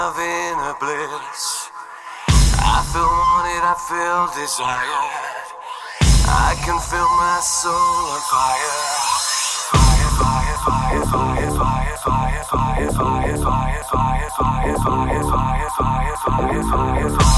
of inner bliss. I feel wanted, I feel desired. I can feel my soul on fire. Fire, fire, fire, fire, fire, fire, fire, fire, fire, fire, fire, fire, fire, fire, fire, fire, fire, fire.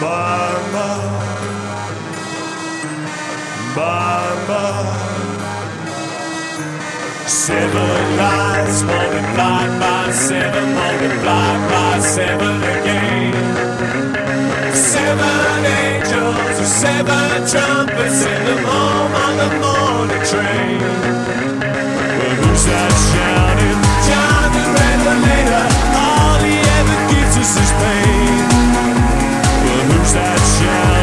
Barba, Barba. Seven lies multiplied by seven, multiplied by seven again. Seven angels or seven trumpets in the home on the morning train. Well, who's that shouting? John the Revelator. All he ever gives us is pain lose that shell.